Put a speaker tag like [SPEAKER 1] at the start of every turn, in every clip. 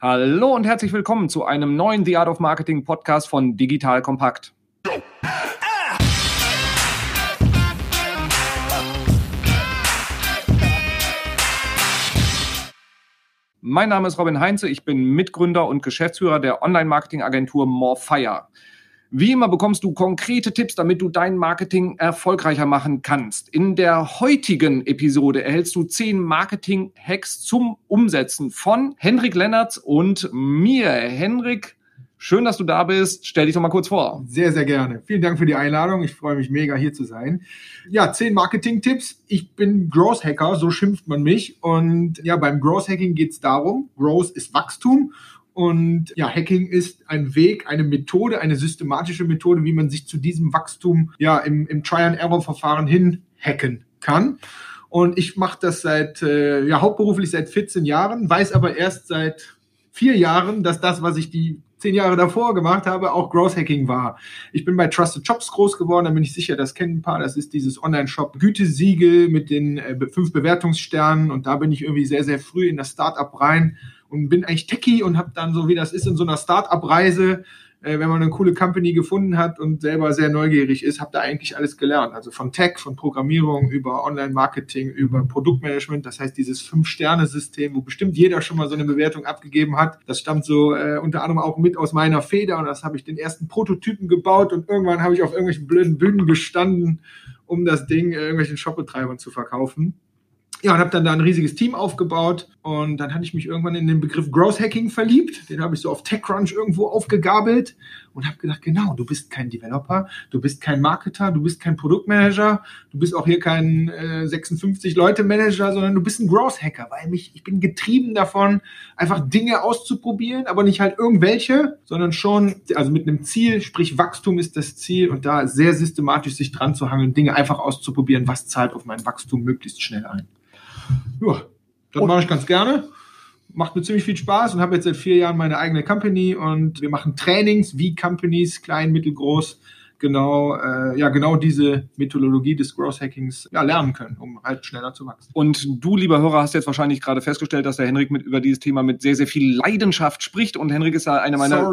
[SPEAKER 1] Hallo und herzlich willkommen zu einem neuen The Art of Marketing Podcast von Digital Kompakt. Mein Name ist Robin Heinze, ich bin Mitgründer und Geschäftsführer der Online-Marketing-Agentur Morefire. Wie immer bekommst du konkrete Tipps, damit du dein Marketing erfolgreicher machen kannst. In der heutigen Episode erhältst du zehn Marketing-Hacks zum Umsetzen von Henrik Lennertz und mir. Henrik, schön, dass du da bist. Stell dich doch mal kurz vor.
[SPEAKER 2] Sehr, sehr gerne. Vielen Dank für die Einladung. Ich freue mich mega, hier zu sein. Ja, zehn Marketing-Tipps. Ich bin Growth Hacker, so schimpft man mich. Und ja, beim Growth Hacking geht es darum, Growth ist Wachstum und ja, Hacking ist ein Weg, eine Methode, eine systematische Methode, wie man sich zu diesem Wachstum ja im, im Try-and-Error-Verfahren hin hacken kann. Und ich mache das seit, äh, ja, hauptberuflich seit 14 Jahren, weiß aber erst seit vier Jahren, dass das, was ich die zehn Jahre davor gemacht habe, auch Growth Hacking war. Ich bin bei Trusted Shops groß geworden, da bin ich sicher, das kennen ein paar. Das ist dieses Online-Shop Gütesiegel mit den äh, fünf Bewertungssternen und da bin ich irgendwie sehr, sehr früh in das Startup rein und bin eigentlich Techie und habe dann so, wie das ist in so einer Start-up-Reise, äh, wenn man eine coole Company gefunden hat und selber sehr neugierig ist, habe da eigentlich alles gelernt. Also von Tech, von Programmierung über Online-Marketing, über Produktmanagement. Das heißt, dieses Fünf-Sterne-System, wo bestimmt jeder schon mal so eine Bewertung abgegeben hat, das stammt so äh, unter anderem auch mit aus meiner Feder und das habe ich den ersten Prototypen gebaut und irgendwann habe ich auf irgendwelchen blöden Bühnen gestanden, um das Ding irgendwelchen Shopbetreibern zu verkaufen ja, und habe dann da ein riesiges Team aufgebaut und dann hatte ich mich irgendwann in den Begriff Growth Hacking verliebt. Den habe ich so auf TechCrunch irgendwo aufgegabelt und habe gedacht, genau, du bist kein Developer, du bist kein Marketer, du bist kein Produktmanager, du bist auch hier kein äh, 56 Leute Manager, sondern du bist ein Growth Hacker, weil mich ich bin getrieben davon, einfach Dinge auszuprobieren, aber nicht halt irgendwelche, sondern schon also mit einem Ziel, sprich Wachstum ist das Ziel und da sehr systematisch sich dran zu hangeln, Dinge einfach auszuprobieren, was zahlt auf mein Wachstum möglichst schnell ein. Ja, das mache ich ganz gerne. Macht mir ziemlich viel Spaß und habe jetzt seit vier Jahren meine eigene Company und wir machen Trainings wie Companies, klein, mittelgroß, genau, äh, ja, genau diese Methodologie des Growth Hackings ja, lernen können, um halt schneller zu wachsen.
[SPEAKER 1] Und du, lieber Hörer, hast jetzt wahrscheinlich gerade festgestellt, dass der Henrik mit über dieses Thema mit sehr, sehr viel Leidenschaft spricht. Und Henrik ist ja einer meiner,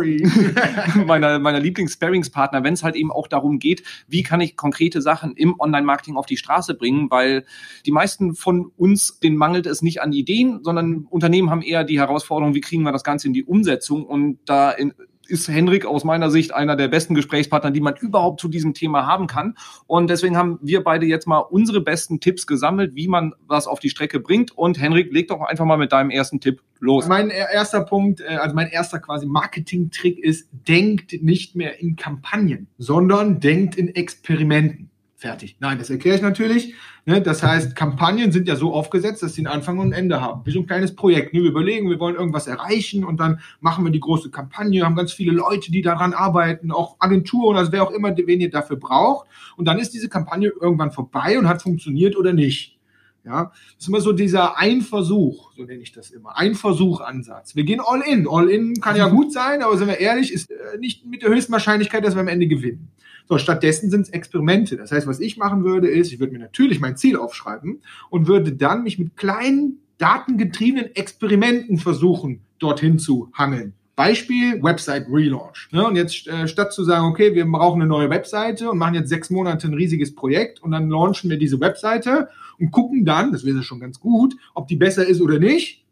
[SPEAKER 1] meiner, meiner Lieblings-Sparringspartner, wenn es halt eben auch darum geht, wie kann ich konkrete Sachen im Online-Marketing auf die Straße bringen, weil die meisten von uns, denen mangelt es nicht an Ideen, sondern Unternehmen haben eher die Herausforderung, wie kriegen wir das Ganze in die Umsetzung und da in, ist Henrik aus meiner Sicht einer der besten Gesprächspartner, die man überhaupt zu diesem Thema haben kann. Und deswegen haben wir beide jetzt mal unsere besten Tipps gesammelt, wie man was auf die Strecke bringt. Und Henrik, leg doch einfach mal mit deinem ersten Tipp los.
[SPEAKER 2] Mein erster Punkt, äh, also mein erster quasi Marketing-Trick ist, denkt nicht mehr in Kampagnen, sondern denkt in Experimenten. Fertig. Nein, das erkläre ich natürlich. Ne? Das heißt, Kampagnen sind ja so aufgesetzt, dass sie einen Anfang und ein Ende haben. Wie so ein kleines Projekt. Ne? Wir überlegen, wir wollen irgendwas erreichen und dann machen wir die große Kampagne, haben ganz viele Leute, die daran arbeiten, auch Agenturen, also wer auch immer, wen ihr dafür braucht. Und dann ist diese Kampagne irgendwann vorbei und hat funktioniert oder nicht. Ja, das ist immer so dieser Ein-Versuch, so nenne ich das immer. Ein-Versuch-Ansatz. Wir gehen all in. All in kann ja gut sein, aber sind wir ehrlich, ist äh, nicht mit der höchsten Wahrscheinlichkeit, dass wir am Ende gewinnen. So, stattdessen sind es Experimente. Das heißt, was ich machen würde, ist, ich würde mir natürlich mein Ziel aufschreiben und würde dann mich mit kleinen datengetriebenen Experimenten versuchen, dorthin zu hangeln. Beispiel Website Relaunch. Ja, und jetzt äh, statt zu sagen, okay, wir brauchen eine neue Webseite und machen jetzt sechs Monate ein riesiges Projekt und dann launchen wir diese Webseite und gucken dann, das wäre schon ganz gut, ob die besser ist oder nicht.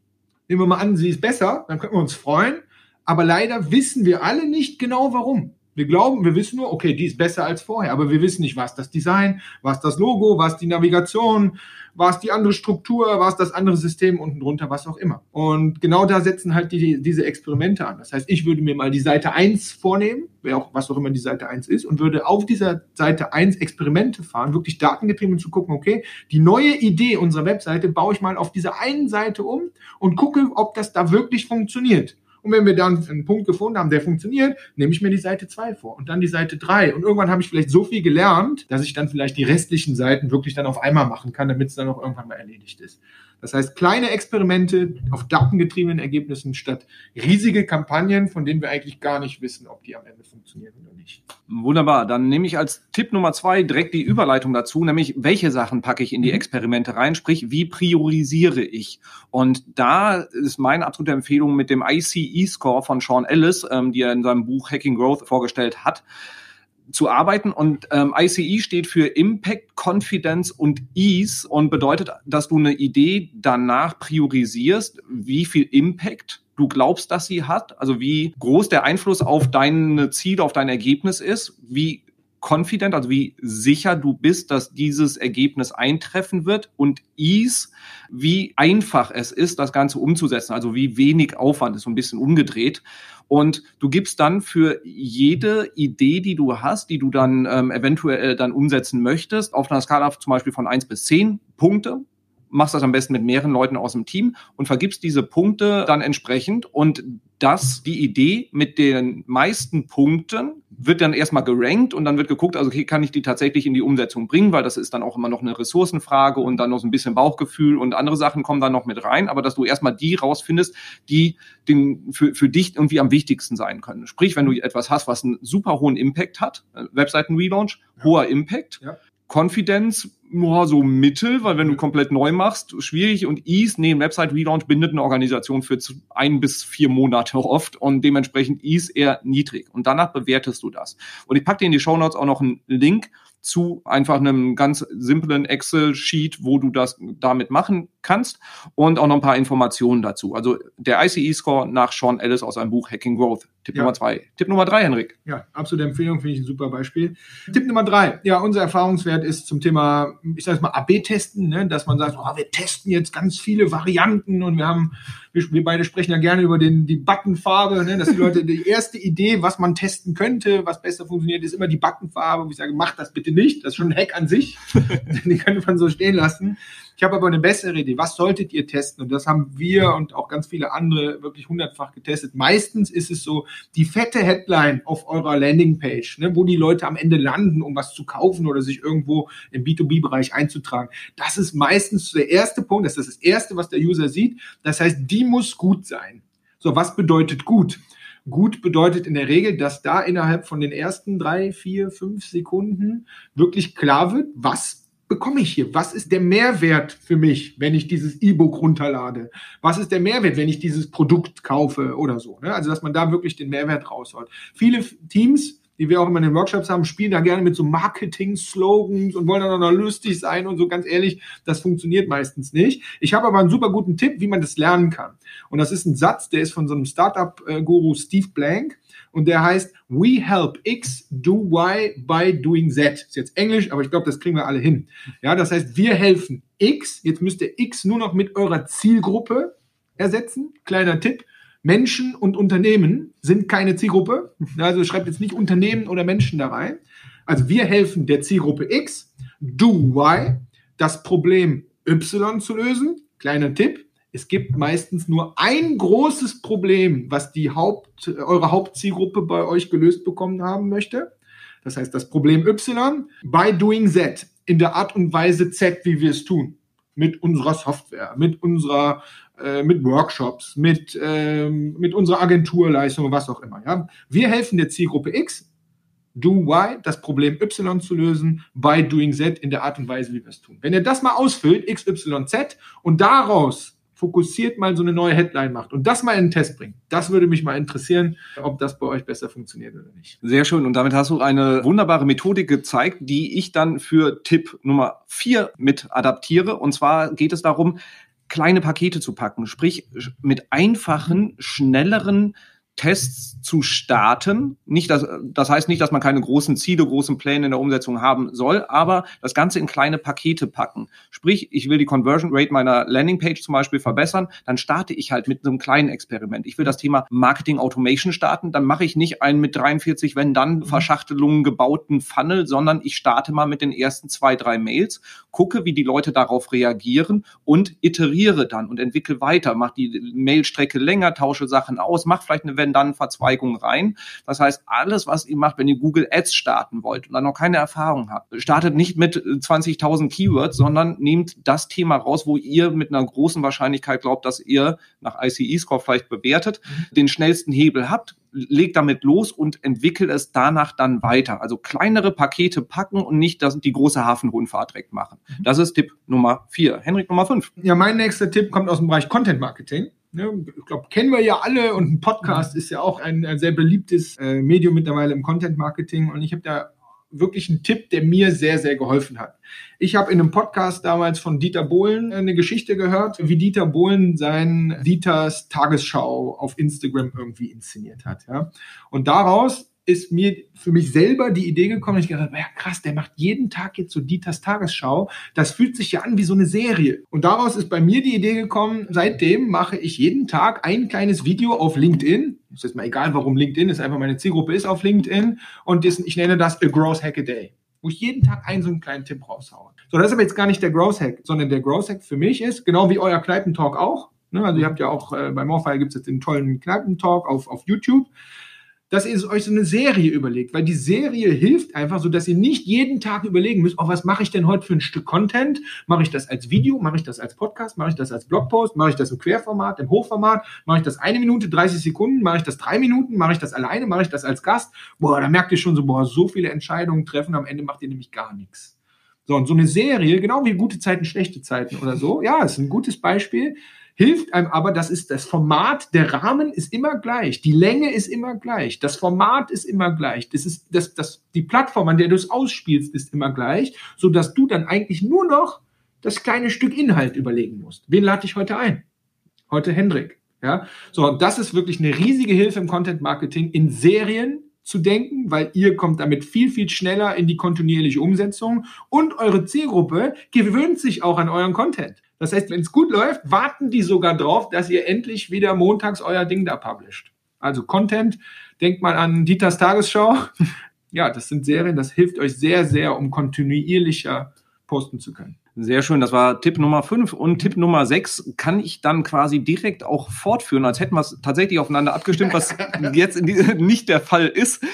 [SPEAKER 2] Nehmen wir mal an, sie ist besser, dann können wir uns freuen. Aber leider wissen wir alle nicht genau warum. Wir glauben, wir wissen nur, okay, die ist besser als vorher, aber wir wissen nicht, was das Design, was das Logo, was die Navigation, was die andere Struktur, was das andere System unten drunter, was auch immer. Und genau da setzen halt die, diese Experimente an. Das heißt, ich würde mir mal die Seite 1 vornehmen, wer auch, was auch immer die Seite 1 ist, und würde auf dieser Seite 1 Experimente fahren, wirklich datengetrieben zu gucken, okay, die neue Idee unserer Webseite baue ich mal auf dieser einen Seite um und gucke, ob das da wirklich funktioniert. Und wenn wir dann einen Punkt gefunden haben, der funktioniert, nehme ich mir die Seite 2 vor und dann die Seite 3. Und irgendwann habe ich vielleicht so viel gelernt, dass ich dann vielleicht die restlichen Seiten wirklich dann auf einmal machen kann, damit es dann auch irgendwann mal erledigt ist. Das heißt, kleine Experimente auf datengetriebenen Ergebnissen statt riesige Kampagnen, von denen wir eigentlich gar nicht wissen, ob die am Ende funktionieren oder nicht.
[SPEAKER 1] Wunderbar. Dann nehme ich als Tipp Nummer zwei direkt die Überleitung dazu, nämlich welche Sachen packe ich in die mhm. Experimente rein, sprich, wie priorisiere ich? Und da ist meine absolute Empfehlung mit dem ICE-Score von Sean Ellis, ähm, die er in seinem Buch Hacking Growth vorgestellt hat zu arbeiten. Und ähm, ICE steht für Impact, Confidence und Ease und bedeutet, dass du eine Idee danach priorisierst, wie viel Impact du glaubst, dass sie hat, also wie groß der Einfluss auf deine Ziele, auf dein Ergebnis ist, wie confident, also wie sicher du bist, dass dieses Ergebnis eintreffen wird und Ease, wie einfach es ist, das Ganze umzusetzen, also wie wenig Aufwand ist, so ein bisschen umgedreht. Und du gibst dann für jede Idee, die du hast, die du dann ähm, eventuell dann umsetzen möchtest, auf einer Skala zum Beispiel von eins bis zehn Punkte, machst das am besten mit mehreren Leuten aus dem Team und vergibst diese Punkte dann entsprechend und das, die Idee mit den meisten Punkten wird dann erstmal gerankt und dann wird geguckt, also okay, kann ich die tatsächlich in die Umsetzung bringen, weil das ist dann auch immer noch eine Ressourcenfrage und dann noch so ein bisschen Bauchgefühl und andere Sachen kommen dann noch mit rein, aber dass du erstmal die rausfindest, die den, für, für dich irgendwie am wichtigsten sein können. Sprich, wenn du etwas hast, was einen super hohen Impact hat, äh, Webseiten-Relaunch, ja. hoher Impact, ja. Confidence, ja, so mittel, weil wenn du komplett neu machst, schwierig und Ease, nee, ein Website-Relaunch bindet eine Organisation für ein bis vier Monate oft und dementsprechend Ease eher niedrig. Und danach bewertest du das. Und ich packe dir in die Show Notes auch noch einen Link zu einfach einem ganz simplen Excel-Sheet, wo du das damit machen kannst und auch noch ein paar Informationen dazu. Also der ICE-Score nach Sean Ellis aus einem Buch Hacking Growth. Tipp ja. Nummer zwei. Tipp Nummer drei, Henrik.
[SPEAKER 2] Ja, absolute Empfehlung, finde ich ein super Beispiel. Tipp Nummer drei. Ja, unser Erfahrungswert ist zum Thema, ich sage mal, AB-Testen, ne? dass man sagt, oh, wir testen jetzt ganz viele Varianten und wir haben, wir, wir beide sprechen ja gerne über den, die Buttonfarbe, ne? dass die Leute, die erste Idee, was man testen könnte, was besser funktioniert, ist immer die Buttonfarbe. Wo ich sage, mach das bitte nicht. Das ist schon ein Hack an sich. Den könnte man so stehen lassen. Ich habe aber eine bessere Idee. Was solltet ihr testen? Und das haben wir und auch ganz viele andere wirklich hundertfach getestet. Meistens ist es so, die fette Headline auf eurer Landingpage, ne, wo die Leute am Ende landen, um was zu kaufen oder sich irgendwo im B2B-Bereich einzutragen. Das ist meistens der erste Punkt. Das ist das erste, was der User sieht. Das heißt, die muss gut sein. So, was bedeutet gut? Gut bedeutet in der Regel, dass da innerhalb von den ersten drei, vier, fünf Sekunden wirklich klar wird, was bekomme ich hier? Was ist der Mehrwert für mich, wenn ich dieses E-Book runterlade? Was ist der Mehrwert, wenn ich dieses Produkt kaufe oder so? Ne? Also, dass man da wirklich den Mehrwert rausholt. Viele Teams, die wir auch immer in den Workshops haben, spielen da gerne mit so Marketing-Slogans und wollen dann auch noch lustig sein und so. Ganz ehrlich, das funktioniert meistens nicht. Ich habe aber einen super guten Tipp, wie man das lernen kann. Und das ist ein Satz, der ist von so einem Startup-Guru Steve Blank und der heißt We help X do Y by doing Z. Ist jetzt Englisch, aber ich glaube, das kriegen wir alle hin. Ja, das heißt, wir helfen X. Jetzt müsst ihr X nur noch mit eurer Zielgruppe ersetzen. Kleiner Tipp. Menschen und Unternehmen sind keine Zielgruppe. Also schreibt jetzt nicht Unternehmen oder Menschen da rein. Also wir helfen der Zielgruppe X, do Y, das Problem Y zu lösen. Kleiner Tipp es gibt meistens nur ein großes Problem, was die Haupt, eure Hauptzielgruppe bei euch gelöst bekommen haben möchte. Das heißt, das Problem Y by doing Z in der Art und Weise Z, wie wir es tun. Mit unserer Software, mit unserer, äh, mit Workshops, mit, ähm, mit unserer Agenturleistung, was auch immer. Ja? Wir helfen der Zielgruppe X, do Y, das Problem Y zu lösen, by doing Z in der Art und Weise, wie wir es tun. Wenn ihr das mal ausfüllt, X, Y, Z, und daraus fokussiert mal so eine neue Headline macht und das mal in den Test bringt. Das würde mich mal interessieren, ob das bei euch besser funktioniert oder nicht.
[SPEAKER 1] Sehr schön. Und damit hast du eine wunderbare Methodik gezeigt, die ich dann für Tipp Nummer vier mit adaptiere. Und zwar geht es darum, kleine Pakete zu packen, sprich mit einfachen, schnelleren Tests zu starten. Nicht, dass, das heißt nicht, dass man keine großen Ziele, großen Pläne in der Umsetzung haben soll, aber das Ganze in kleine Pakete packen. Sprich, ich will die Conversion Rate meiner Landingpage zum Beispiel verbessern, dann starte ich halt mit einem kleinen Experiment. Ich will das Thema Marketing Automation starten, dann mache ich nicht einen mit 43, wenn dann mhm. Verschachtelungen gebauten Funnel, sondern ich starte mal mit den ersten zwei, drei Mails, gucke, wie die Leute darauf reagieren und iteriere dann und entwickle weiter, mache die Mailstrecke länger, tausche Sachen aus, mache vielleicht eine Wenn-Dann-Verzweigungen rein. Das heißt, alles, was ihr macht, wenn ihr Google Ads starten wollt und dann noch keine Erfahrung habt, startet nicht mit 20.000 Keywords, sondern nehmt das Thema raus, wo ihr mit einer großen Wahrscheinlichkeit glaubt, dass ihr nach ICE-Score vielleicht bewertet, mhm. den schnellsten Hebel habt, legt damit los und entwickelt es danach dann weiter. Also kleinere Pakete packen und nicht das, die große Hafenrundfahrt direkt machen. Mhm. Das ist Tipp Nummer vier. Henrik Nummer fünf.
[SPEAKER 2] Ja, mein nächster Tipp kommt aus dem Bereich Content Marketing. Ich glaube, kennen wir ja alle und ein Podcast mhm. ist ja auch ein, ein sehr beliebtes äh, Medium mittlerweile im Content Marketing und ich habe da wirklich ein Tipp, der mir sehr, sehr geholfen hat. Ich habe in einem Podcast damals von Dieter Bohlen eine Geschichte gehört, wie Dieter Bohlen sein Dieters Tagesschau auf Instagram irgendwie inszeniert hat. Ja? Und daraus ist mir für mich selber die Idee gekommen, ich gedacht, ja krass, der macht jeden Tag jetzt so Dieters Tagesschau. Das fühlt sich ja an wie so eine Serie. Und daraus ist bei mir die Idee gekommen, seitdem mache ich jeden Tag ein kleines Video auf LinkedIn. Ist jetzt mal egal, warum LinkedIn ist, einfach meine Zielgruppe ist auf LinkedIn. Und ich nenne das A Growth Hack a Day wo ich jeden Tag einen so einen kleinen Tipp raushaue. So, das ist aber jetzt gar nicht der Growth Hack, sondern der Growth Hack für mich ist, genau wie euer Kneipentalk auch. Ne? Also ihr habt ja auch äh, bei Morfire gibt es jetzt den tollen Kneipentalk auf, auf YouTube dass ihr euch so eine Serie überlegt, weil die Serie hilft einfach so, dass ihr nicht jeden Tag überlegen müsst, oh, was mache ich denn heute für ein Stück Content? Mache ich das als Video? Mache ich das als Podcast? Mache ich das als Blogpost? Mache ich das im Querformat, im Hochformat? Mache ich das eine Minute, 30 Sekunden? Mache ich das drei Minuten? Mache ich das alleine? Mache ich das als Gast? Boah, da merkt ihr schon so, boah, so viele Entscheidungen treffen, am Ende macht ihr nämlich gar nichts. So, und so eine Serie, genau wie gute Zeiten, schlechte Zeiten oder so, ja, ist ein gutes Beispiel hilft einem aber, das ist das Format, der Rahmen ist immer gleich, die Länge ist immer gleich, das Format ist immer gleich, das ist das, das, die Plattform, an der du es ausspielst, ist immer gleich, so dass du dann eigentlich nur noch das kleine Stück Inhalt überlegen musst. Wen lade ich heute ein? Heute Hendrik. Ja, so, das ist wirklich eine riesige Hilfe im Content Marketing in Serien zu denken, weil ihr kommt damit viel, viel schneller in die kontinuierliche Umsetzung und eure Zielgruppe gewöhnt sich auch an euren Content. Das heißt, wenn es gut läuft, warten die sogar drauf, dass ihr endlich wieder montags euer Ding da publisht. Also Content, denkt mal an Dieters Tagesschau. ja, das sind Serien, das hilft euch sehr, sehr, um kontinuierlicher posten zu können.
[SPEAKER 1] Sehr schön, das war Tipp Nummer 5 und Tipp Nummer 6 kann ich dann quasi direkt auch fortführen, als hätten wir es tatsächlich aufeinander abgestimmt, was jetzt nicht der Fall ist.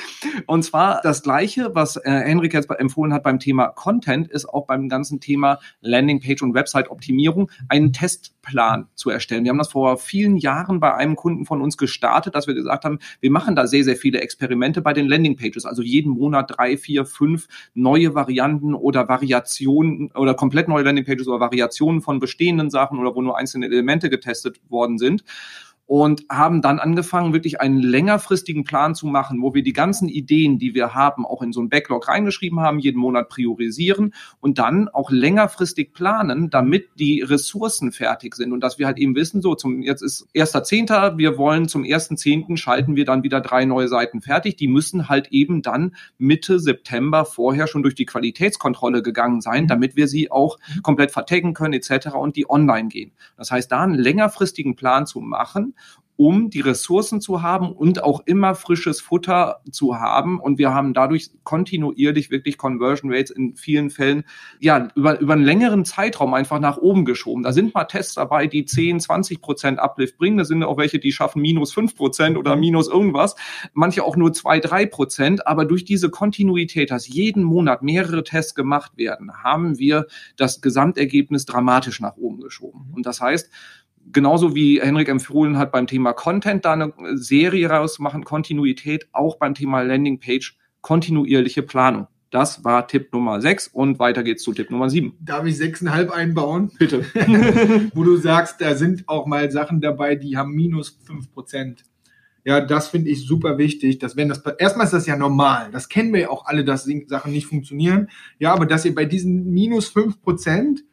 [SPEAKER 1] Und zwar das gleiche, was äh, Henrik jetzt empfohlen hat beim Thema Content, ist auch beim ganzen Thema Landingpage und Website-Optimierung einen Testplan zu erstellen. Wir haben das vor vielen Jahren bei einem Kunden von uns gestartet, dass wir gesagt haben, wir machen da sehr, sehr viele Experimente bei den Landingpages, also jeden Monat drei, vier, fünf neue Varianten oder Variationen oder komplett neue Landingpages oder Variationen von bestehenden Sachen oder wo nur einzelne Elemente getestet worden sind und haben dann angefangen, wirklich einen längerfristigen Plan zu machen, wo wir die ganzen Ideen, die wir haben, auch in so einen Backlog reingeschrieben haben, jeden Monat priorisieren und dann auch längerfristig planen, damit die Ressourcen fertig sind und dass wir halt eben wissen, so zum jetzt ist erster Zehnter, wir wollen zum ersten Zehnten schalten wir dann wieder drei neue Seiten fertig. Die müssen halt eben dann Mitte September vorher schon durch die Qualitätskontrolle gegangen sein, damit wir sie auch komplett vertaggen können etc. und die online gehen. Das heißt, da einen längerfristigen Plan zu machen um die Ressourcen zu haben und auch immer frisches Futter zu haben. Und wir haben dadurch kontinuierlich wirklich Conversion Rates in vielen Fällen ja über, über einen längeren Zeitraum einfach nach oben geschoben. Da sind mal Tests dabei, die 10, 20 Prozent Uplift bringen. Da sind auch welche, die schaffen minus 5 Prozent oder mhm. minus irgendwas. Manche auch nur 2, 3 Prozent. Aber durch diese Kontinuität, dass jeden Monat mehrere Tests gemacht werden, haben wir das Gesamtergebnis dramatisch nach oben geschoben. Und das heißt, genauso wie Henrik empfohlen hat beim Thema Content, da eine Serie rausmachen, Kontinuität, auch beim Thema Landingpage, kontinuierliche Planung. Das war Tipp Nummer 6 und weiter geht's zu Tipp Nummer 7.
[SPEAKER 2] Darf ich 6,5 einbauen?
[SPEAKER 1] Bitte.
[SPEAKER 2] Wo du sagst, da sind auch mal Sachen dabei, die haben minus 5 Prozent. Ja, das finde ich super wichtig, dass wenn das, erstmal ist das ja normal, das kennen wir ja auch alle, dass Sachen nicht funktionieren. Ja, aber dass ihr bei diesen minus 5 Prozent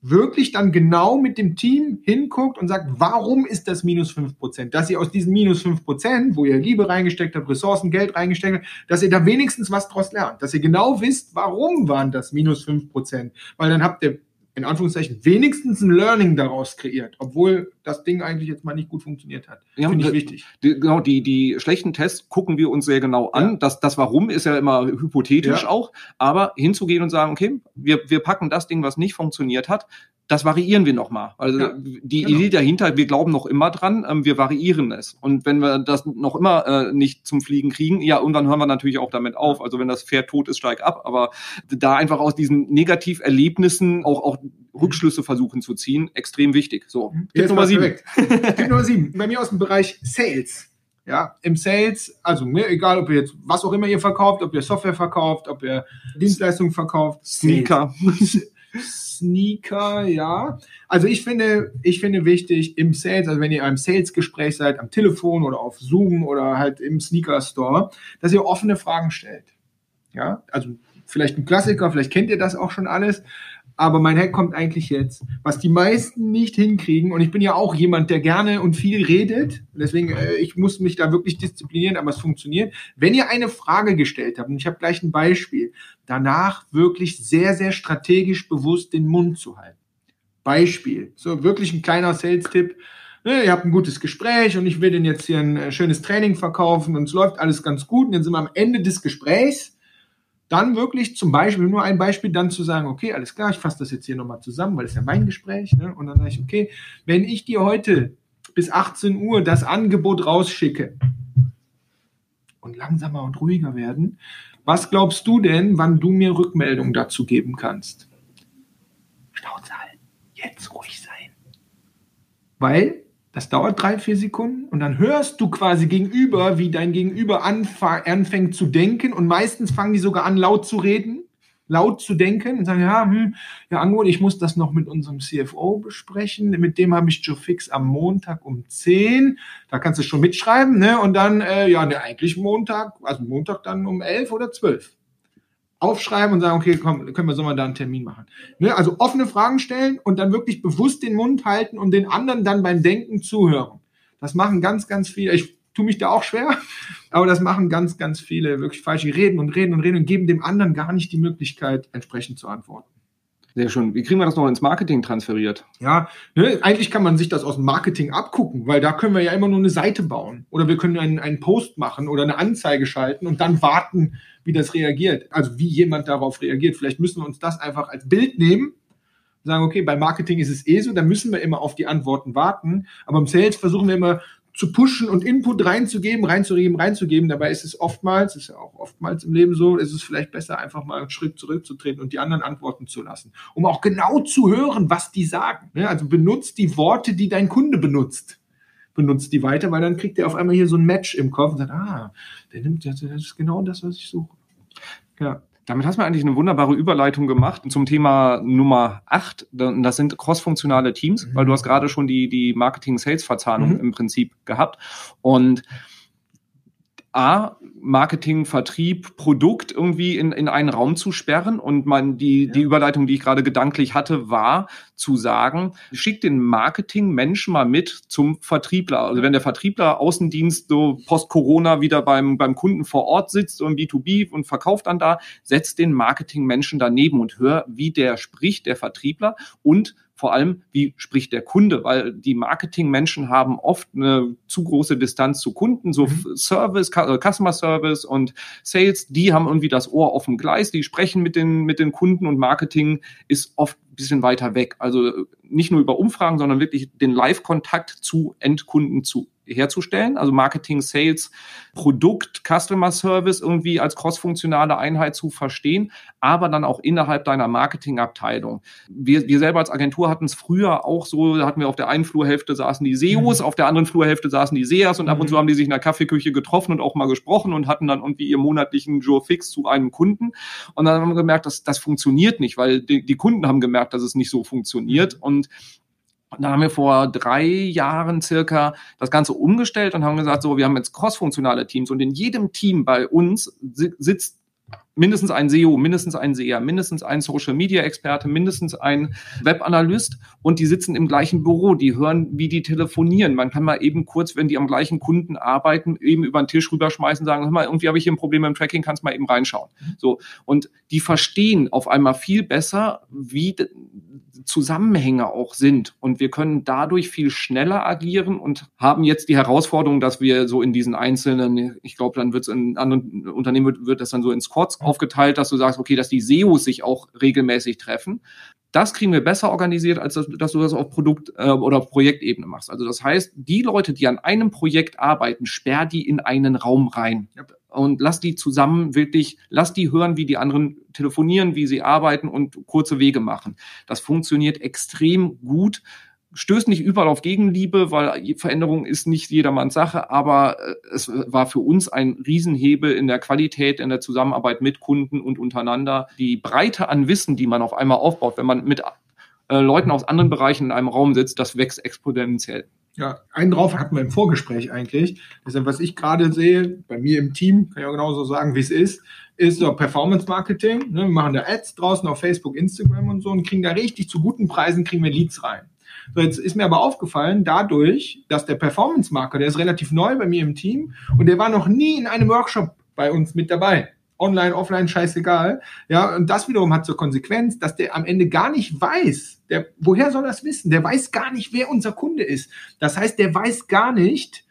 [SPEAKER 2] wirklich dann genau mit dem Team hinguckt und sagt, warum ist das minus fünf Prozent? Dass ihr aus diesen minus fünf Prozent, wo ihr Liebe reingesteckt habt, Ressourcen, Geld reingesteckt habt, dass ihr da wenigstens was draus lernt. Dass ihr genau wisst, warum waren das minus fünf Prozent. Weil dann habt ihr in Anführungszeichen wenigstens ein Learning daraus kreiert, obwohl das Ding eigentlich jetzt mal nicht gut funktioniert hat.
[SPEAKER 1] Ja, Finde ich wichtig. Die, genau, die, die schlechten Tests gucken wir uns sehr genau an. Ja. Das, das Warum ist ja immer hypothetisch ja. auch, aber hinzugehen und sagen, okay, wir, wir packen das Ding, was nicht funktioniert hat, das variieren wir nochmal. Also ja, die genau. Idee dahinter, wir glauben noch immer dran, ähm, wir variieren es. Und wenn wir das noch immer äh, nicht zum Fliegen kriegen, ja, und dann hören wir natürlich auch damit auf. Also wenn das Pferd tot ist, steig ab. Aber da einfach aus diesen Negativerlebnissen auch, auch Rückschlüsse versuchen zu ziehen, extrem wichtig. So,
[SPEAKER 2] mhm. Tipp Nummer sieben. Tipp Nummer sieben. Bei mir aus dem Bereich Sales. Ja, im Sales, also ne, egal ob ihr jetzt was auch immer ihr verkauft, ob ihr Software verkauft, ob ihr Dienstleistungen verkauft,
[SPEAKER 1] Sneaker.
[SPEAKER 2] Sneaker, ja. Also ich finde, ich finde wichtig im Sales, also wenn ihr im Sales-Gespräch seid, am Telefon oder auf Zoom oder halt im Sneaker-Store, dass ihr offene Fragen stellt. Ja, also vielleicht ein Klassiker, vielleicht kennt ihr das auch schon alles, aber mein Hack kommt eigentlich jetzt. Was die meisten nicht hinkriegen, und ich bin ja auch jemand, der gerne und viel redet, deswegen, äh, ich muss mich da wirklich disziplinieren, aber es funktioniert. Wenn ihr eine Frage gestellt habt, und ich habe gleich ein Beispiel, danach wirklich sehr, sehr strategisch bewusst den Mund zu halten. Beispiel, so wirklich ein kleiner Sales-Tipp. Ne, ihr habt ein gutes Gespräch und ich will Ihnen jetzt hier ein äh, schönes Training verkaufen und es läuft alles ganz gut und dann sind wir am Ende des Gesprächs dann wirklich zum Beispiel, nur ein Beispiel, dann zu sagen, okay, alles klar, ich fasse das jetzt hier nochmal zusammen, weil es ja mein Gespräch, ne? und dann sage ich, okay, wenn ich dir heute bis 18 Uhr das Angebot rausschicke und langsamer und ruhiger werden, was glaubst du denn, wann du mir Rückmeldung dazu geben kannst? Schnauze jetzt ruhig sein. Weil das dauert drei, vier Sekunden und dann hörst du quasi gegenüber, wie dein Gegenüber anfängt zu denken und meistens fangen die sogar an, laut zu reden, laut zu denken und sagen, ja, hm, ja, Angut, ich muss das noch mit unserem CFO besprechen. Mit dem habe ich Joe Fix am Montag um 10. Da kannst du schon mitschreiben, ne? Und dann, äh, ja, ne, eigentlich Montag, also Montag dann um 11 oder 12 aufschreiben und sagen, okay, komm, können wir so mal da einen Termin machen. Ne? Also offene Fragen stellen und dann wirklich bewusst den Mund halten und den anderen dann beim Denken zuhören. Das machen ganz, ganz viele. Ich tue mich da auch schwer, aber das machen ganz, ganz viele wirklich falsche reden und reden und reden und geben dem anderen gar nicht die Möglichkeit, entsprechend zu antworten.
[SPEAKER 1] Sehr schön. Wie kriegen wir das noch ins Marketing transferiert?
[SPEAKER 2] Ja, ne, eigentlich kann man sich das aus dem Marketing abgucken, weil da können wir ja immer nur eine Seite bauen. Oder wir können einen, einen Post machen oder eine Anzeige schalten und dann warten, wie das reagiert. Also wie jemand darauf reagiert. Vielleicht müssen wir uns das einfach als Bild nehmen sagen, okay, bei Marketing ist es eh so, da müssen wir immer auf die Antworten warten. Aber im Sales versuchen wir immer zu pushen und Input reinzugeben, reinzugeben, reinzugeben. Dabei ist es oftmals, ist ja auch oftmals im Leben so, ist es vielleicht besser, einfach mal einen Schritt zurückzutreten und die anderen antworten zu lassen, um auch genau zu hören, was die sagen. Also benutzt die Worte, die dein Kunde benutzt. Benutzt die weiter, weil dann kriegt er auf einmal hier so ein Match im Kopf und sagt, ah, der nimmt, das ist genau das, was ich suche.
[SPEAKER 1] Ja. Damit hast du eigentlich eine wunderbare Überleitung gemacht zum Thema Nummer 8. Das sind crossfunktionale Teams, mhm. weil du hast gerade schon die, die Marketing-Sales-Verzahnung mhm. im Prinzip gehabt. Und A, Marketing, Vertrieb, Produkt irgendwie in, in einen Raum zu sperren. Und man, die, ja. die Überleitung, die ich gerade gedanklich hatte, war zu sagen, schick den Marketing-Menschen mal mit zum Vertriebler. Also wenn der Vertriebler Außendienst so post-Corona wieder beim, beim Kunden vor Ort sitzt und B2B und verkauft dann da, setzt den Marketing-Menschen daneben und hör, wie der spricht, der Vertriebler und vor allem, wie spricht der Kunde, weil die Marketingmenschen haben oft eine zu große Distanz zu Kunden, so mhm. Service, äh, Customer Service und Sales, die haben irgendwie das Ohr auf dem Gleis, die sprechen mit den, mit den Kunden und Marketing ist oft ein bisschen weiter weg. Also nicht nur über Umfragen, sondern wirklich den Live-Kontakt zu Endkunden zu herzustellen. Also Marketing, Sales, Produkt, Customer Service irgendwie als crossfunktionale Einheit zu verstehen, aber dann auch innerhalb deiner Marketingabteilung. Wir, wir selber als Agentur hatten es früher auch so, da hatten wir auf der einen Flurhälfte saßen die SEOs, mhm. auf der anderen Flurhälfte saßen die SEAs und mhm. ab und zu mhm. haben die sich in der Kaffeeküche getroffen und auch mal gesprochen und hatten dann irgendwie ihr monatlichen Joe Fix zu einem Kunden. Und dann haben wir gemerkt, dass das funktioniert nicht, weil die, die Kunden haben gemerkt, dass es nicht so funktioniert. Mhm. Und und dann haben wir vor drei Jahren circa das Ganze umgestellt und haben gesagt, so, wir haben jetzt crossfunktionale Teams und in jedem Team bei uns sitzt mindestens ein SEO, mindestens ein SEA, mindestens ein Social Media Experte, mindestens ein Webanalyst und die sitzen im gleichen Büro, die hören, wie die telefonieren. Man kann mal eben kurz, wenn die am gleichen Kunden arbeiten, eben über den Tisch rüberschmeißen, sagen, hör mal, irgendwie habe ich hier ein Problem im Tracking, kannst mal eben reinschauen. So. Und die verstehen auf einmal viel besser, wie Zusammenhänge auch sind. Und wir können dadurch viel schneller agieren und haben jetzt die Herausforderung, dass wir so in diesen einzelnen, ich glaube, dann wird es in anderen Unternehmen wird, wird das dann so in Squads aufgeteilt, dass du sagst, okay, dass die SEOs sich auch regelmäßig treffen. Das kriegen wir besser organisiert, als dass, dass du das auf Produkt- äh, oder Projektebene machst. Also das heißt, die Leute, die an einem Projekt arbeiten, sperr die in einen Raum rein. Ja und lass die zusammen wirklich, lass die hören, wie die anderen telefonieren, wie sie arbeiten und kurze Wege machen. Das funktioniert extrem gut. Stößt nicht überall auf Gegenliebe, weil Veränderung ist nicht jedermanns Sache, aber äh, es war für uns ein Riesenhebel in der Qualität, in der Zusammenarbeit mit Kunden und untereinander. Die Breite an Wissen, die man auf einmal aufbaut, wenn man mit äh, Leuten aus anderen Bereichen in einem Raum sitzt, das wächst exponentiell.
[SPEAKER 2] Ja, einen drauf hatten wir im Vorgespräch eigentlich. Deshalb, was ich gerade sehe, bei mir im Team, kann ich auch genauso sagen, wie es ist, ist so Performance Marketing. Ne? Wir machen da Ads draußen auf Facebook, Instagram und so und kriegen da richtig zu guten Preisen, kriegen wir Leads rein. So, jetzt ist mir aber aufgefallen, dadurch, dass der Performance Marker, der ist relativ neu bei mir im Team und der war noch nie in einem Workshop bei uns mit dabei online, offline, scheißegal. Ja, und das wiederum hat zur Konsequenz, dass der am Ende gar nicht weiß, der, woher soll das wissen? Der weiß gar nicht, wer unser Kunde ist. Das heißt, der weiß gar nicht,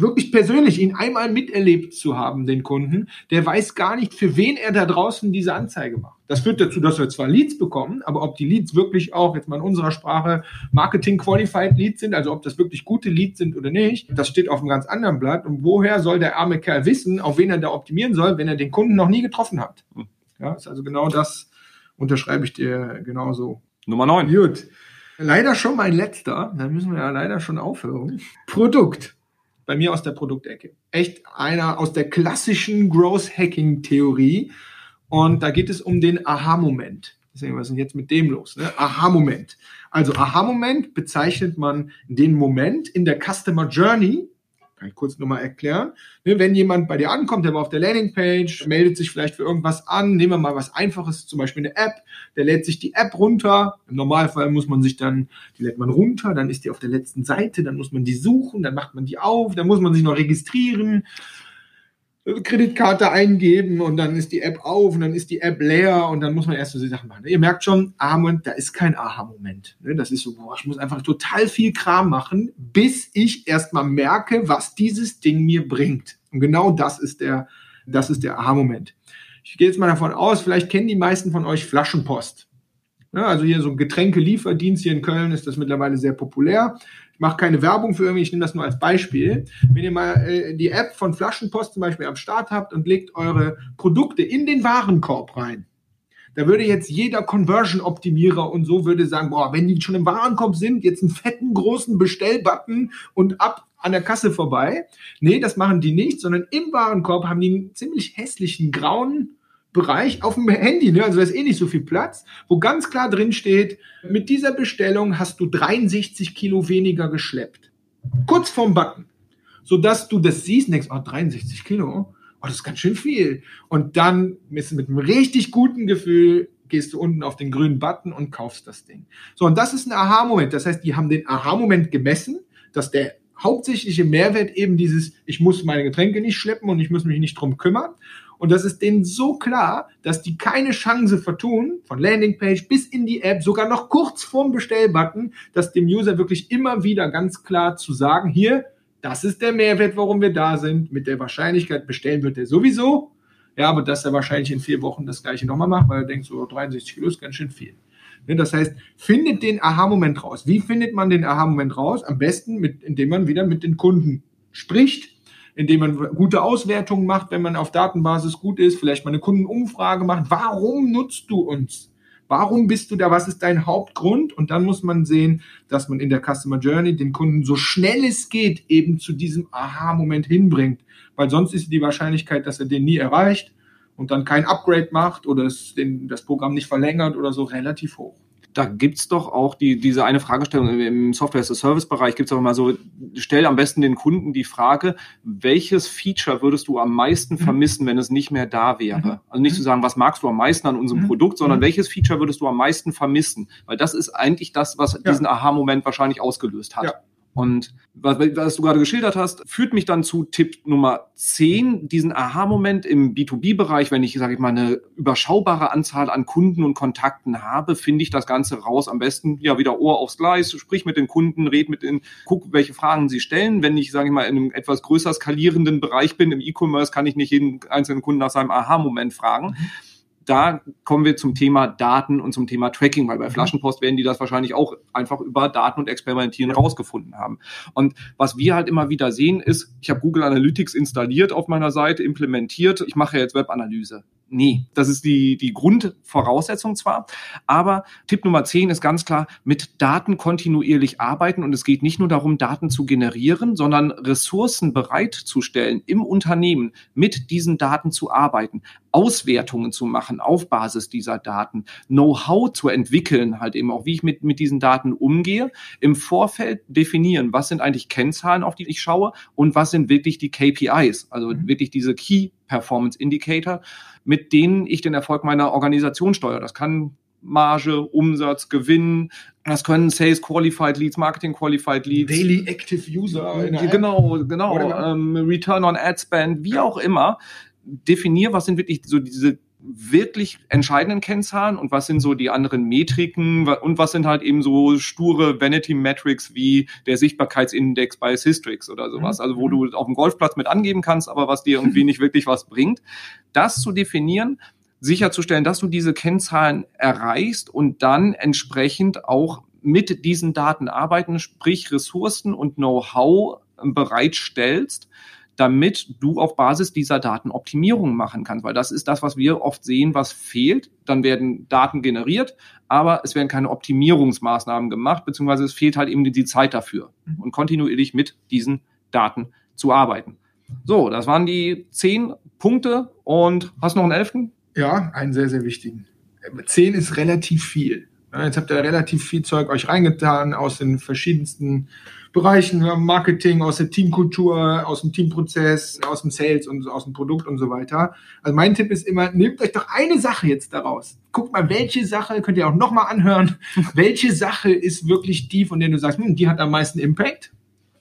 [SPEAKER 2] wirklich persönlich ihn einmal miterlebt zu haben, den Kunden, der weiß gar nicht, für wen er da draußen diese Anzeige macht. Das führt dazu, dass wir zwar Leads bekommen, aber ob die Leads wirklich auch, jetzt mal in unserer Sprache, Marketing-Qualified Leads sind, also ob das wirklich gute Leads sind oder nicht, das steht auf einem ganz anderen Blatt. Und woher soll der arme Kerl wissen, auf wen er da optimieren soll, wenn er den Kunden noch nie getroffen hat? Hm. Ja, ist also genau das, unterschreibe ich dir genauso.
[SPEAKER 1] Nummer 9.
[SPEAKER 2] Gut. Leider schon mein letzter, da müssen wir ja leider schon aufhören. Produkt bei mir aus der Produktecke. Echt einer aus der klassischen Growth Hacking Theorie. Und da geht es um den Aha-Moment. Deswegen, was ist denn jetzt mit dem los? Ne? Aha-Moment. Also Aha-Moment bezeichnet man den Moment in der Customer Journey, kann ich kurz nochmal erklären. Ne, wenn jemand bei dir ankommt, der war auf der Landingpage, meldet sich vielleicht für irgendwas an, nehmen wir mal was Einfaches, zum Beispiel eine App, der lädt sich die App runter. Im Normalfall muss man sich dann, die lädt man runter, dann ist die auf der letzten Seite, dann muss man die suchen, dann macht man die auf, dann muss man sich noch registrieren. Kreditkarte eingeben und dann ist die App auf und dann ist die App leer und dann muss man erst so die Sachen machen. Ihr merkt schon, Aha-Moment, da ist kein Aha-Moment. Ne? Das ist so, boah, ich muss einfach total viel Kram machen, bis ich erstmal merke, was dieses Ding mir bringt. Und genau das ist der, das ist der Aha-Moment. Ich gehe jetzt mal davon aus, vielleicht kennen die meisten von euch Flaschenpost. Ja, also hier so ein Getränkelieferdienst hier in Köln ist das mittlerweile sehr populär. Ich mache keine Werbung für irgendwie, ich nehme das nur als Beispiel. Wenn ihr mal äh, die App von Flaschenpost zum Beispiel am Start habt und legt eure Produkte in den Warenkorb rein, da würde jetzt jeder Conversion-Optimierer und so würde sagen, boah, wenn die schon im Warenkorb sind, jetzt einen fetten, großen Bestellbutton und ab an der Kasse vorbei. Nee, das machen die nicht, sondern im Warenkorb haben die einen ziemlich hässlichen grauen Bereich auf dem Handy, ne? also da ist eh nicht so viel Platz, wo ganz klar drin steht, mit dieser Bestellung hast du 63 Kilo weniger geschleppt. Kurz vorm Button. Sodass du das siehst denkst, oh, 63 Kilo, oh, das ist ganz schön viel. Und dann mit, mit einem richtig guten Gefühl gehst du unten auf den grünen Button und kaufst das Ding. So, und das ist ein Aha-Moment. Das heißt, die haben den Aha-Moment gemessen, dass der hauptsächliche Mehrwert eben dieses, ich muss meine Getränke nicht schleppen und ich muss mich nicht drum kümmern. Und das ist denen so klar, dass die keine Chance vertun, von Landingpage bis in die App, sogar noch kurz vorm Bestellbutton, dass dem User wirklich immer wieder ganz klar zu sagen, hier, das ist der Mehrwert, warum wir da sind. Mit der Wahrscheinlichkeit bestellen wird er sowieso. Ja, aber dass er wahrscheinlich in vier Wochen das gleiche nochmal macht, weil er denkt, so 63 Kilo ist ganz schön viel. Ne, das heißt, findet den Aha-Moment raus. Wie findet man den Aha-Moment raus? Am besten, mit, indem man wieder mit den Kunden spricht, indem man gute Auswertungen macht, wenn man auf Datenbasis gut ist, vielleicht mal eine Kundenumfrage macht. Warum nutzt du uns? Warum bist du da? Was ist dein Hauptgrund? Und dann muss man sehen, dass man in der Customer Journey den Kunden so schnell es geht eben zu diesem Aha-Moment hinbringt. Weil sonst ist die Wahrscheinlichkeit, dass er den nie erreicht und dann kein Upgrade macht oder das Programm nicht verlängert oder so relativ hoch
[SPEAKER 1] da gibt's doch auch die, diese eine Fragestellung im Software-as-a-Service-Bereich gibt's auch immer so, stell am besten den Kunden die Frage, welches Feature würdest du am meisten mhm. vermissen, wenn es nicht mehr da wäre? Mhm. Also nicht zu sagen, was magst du am meisten an unserem mhm. Produkt, sondern welches Feature würdest du am meisten vermissen? Weil das ist eigentlich das, was diesen Aha-Moment wahrscheinlich ausgelöst hat. Ja. Und was, was du gerade geschildert hast, führt mich dann zu Tipp Nummer 10, diesen Aha-Moment im B2B-Bereich, wenn ich, sage ich mal, eine überschaubare Anzahl an Kunden und Kontakten habe, finde ich das Ganze raus. Am besten ja wieder Ohr aufs Gleis, sprich mit den Kunden, red mit denen, guck, welche Fragen sie stellen. Wenn ich, sage ich mal, in einem etwas größer skalierenden Bereich bin, im E-Commerce, kann ich nicht jeden einzelnen Kunden nach seinem Aha-Moment fragen. Da kommen wir zum Thema Daten und zum Thema Tracking, weil bei mhm. Flaschenpost werden die das wahrscheinlich auch einfach über Daten und Experimentieren rausgefunden haben. Und was wir halt immer wieder sehen ist, ich habe Google Analytics installiert auf meiner Seite, implementiert, ich mache jetzt Webanalyse. Nee, das ist die, die Grundvoraussetzung zwar, aber Tipp Nummer 10 ist ganz klar, mit Daten kontinuierlich arbeiten. Und es geht nicht nur darum, Daten zu generieren, sondern Ressourcen bereitzustellen im Unternehmen, mit diesen Daten zu arbeiten, Auswertungen zu machen auf Basis dieser Daten, Know-how zu entwickeln, halt eben auch, wie ich mit, mit diesen Daten umgehe, im Vorfeld definieren, was sind eigentlich Kennzahlen, auf die ich schaue und was sind wirklich die KPIs, also mhm. wirklich diese Key Performance Indicator, mit denen ich den Erfolg meiner Organisation steuere. Das kann Marge, Umsatz, Gewinn, das können Sales Qualified Leads, Marketing Qualified Leads.
[SPEAKER 2] Daily Active User.
[SPEAKER 1] Genau, genau. Ähm, Return on Ad Spend, wie auch immer. Definier, was sind wirklich so diese wirklich entscheidenden Kennzahlen und was sind so die anderen Metriken und was sind halt eben so sture Vanity Metrics wie der Sichtbarkeitsindex bei Systrix oder sowas, mhm. also wo du auf dem Golfplatz mit angeben kannst, aber was dir irgendwie nicht wirklich was bringt. Das zu definieren, sicherzustellen, dass du diese Kennzahlen erreichst und dann entsprechend auch mit diesen Daten arbeiten, sprich Ressourcen und Know-how bereitstellst, damit du auf Basis dieser Daten Optimierungen machen kannst, weil das ist das, was wir oft sehen, was fehlt. Dann werden Daten generiert, aber es werden keine Optimierungsmaßnahmen gemacht, beziehungsweise es fehlt halt eben die Zeit dafür mhm. und kontinuierlich mit diesen Daten zu arbeiten. So, das waren die zehn Punkte und hast du noch einen elften?
[SPEAKER 2] Ja, einen sehr, sehr wichtigen. Zehn ist relativ viel. Jetzt habt ihr relativ viel Zeug euch reingetan aus den verschiedensten Bereichen, Marketing, aus der Teamkultur, aus dem Teamprozess, aus dem Sales und aus dem Produkt und so weiter. Also mein Tipp ist immer, nehmt euch doch eine Sache jetzt daraus. Guckt mal, welche Sache, könnt ihr auch nochmal anhören, welche Sache ist wirklich die, von der du sagst, hm, die hat am meisten Impact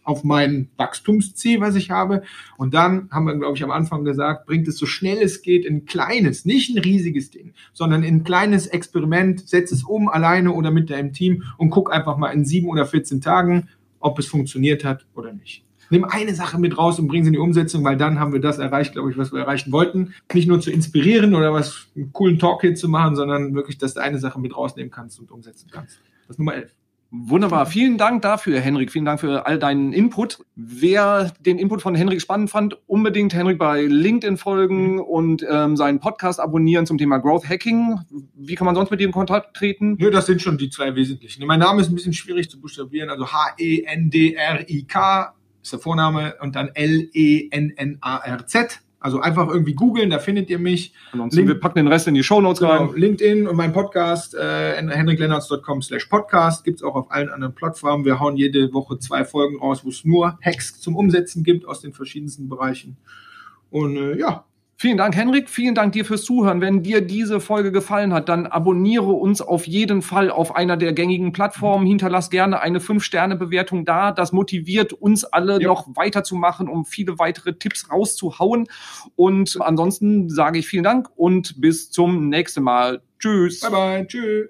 [SPEAKER 2] auf mein Wachstumsziel, was ich habe. Und dann haben wir, glaube ich, am Anfang gesagt, bringt es so schnell es geht in ein kleines, nicht ein riesiges Ding, sondern in ein kleines Experiment, setz es um alleine oder mit deinem Team und guck einfach mal in sieben oder 14 Tagen, ob es funktioniert hat oder nicht. Nimm eine Sache mit raus und bring sie in die Umsetzung, weil dann haben wir das erreicht, glaube ich, was wir erreichen wollten. Nicht nur zu inspirieren oder was einen coolen Talk hier zu machen, sondern wirklich, dass du eine Sache mit rausnehmen kannst und umsetzen kannst. Das ist Nummer 11.
[SPEAKER 1] Wunderbar. Vielen Dank dafür, Henrik. Vielen Dank für all deinen Input. Wer den Input von Henrik spannend fand, unbedingt Henrik bei LinkedIn folgen mhm. und ähm, seinen Podcast abonnieren zum Thema Growth Hacking. Wie kann man sonst mit dir in Kontakt treten?
[SPEAKER 2] Nö, das sind schon die zwei wesentlichen. Mein Name ist ein bisschen schwierig zu buchstabieren. Also H-E-N-D-R-I-K ist der Vorname und dann L-E-N-N-A-R-Z. Also einfach irgendwie googeln, da findet ihr mich.
[SPEAKER 1] Link wir packen den Rest in die Show Notes genau,
[SPEAKER 2] rein. LinkedIn und mein Podcast, äh, henriklennertz.com slash podcast, gibt's auch auf allen anderen Plattformen. Wir hauen jede Woche zwei Folgen raus, wo es nur Hacks zum Umsetzen gibt aus den verschiedensten Bereichen. Und äh, ja,
[SPEAKER 1] Vielen Dank, Henrik. Vielen Dank dir fürs Zuhören. Wenn dir diese Folge gefallen hat, dann abonniere uns auf jeden Fall auf einer der gängigen Plattformen. Hinterlass gerne eine 5-Sterne-Bewertung da. Das motiviert uns alle ja. noch weiterzumachen, um viele weitere Tipps rauszuhauen. Und ansonsten sage ich vielen Dank und bis zum nächsten Mal. Tschüss.
[SPEAKER 2] Bye bye. Tschüss.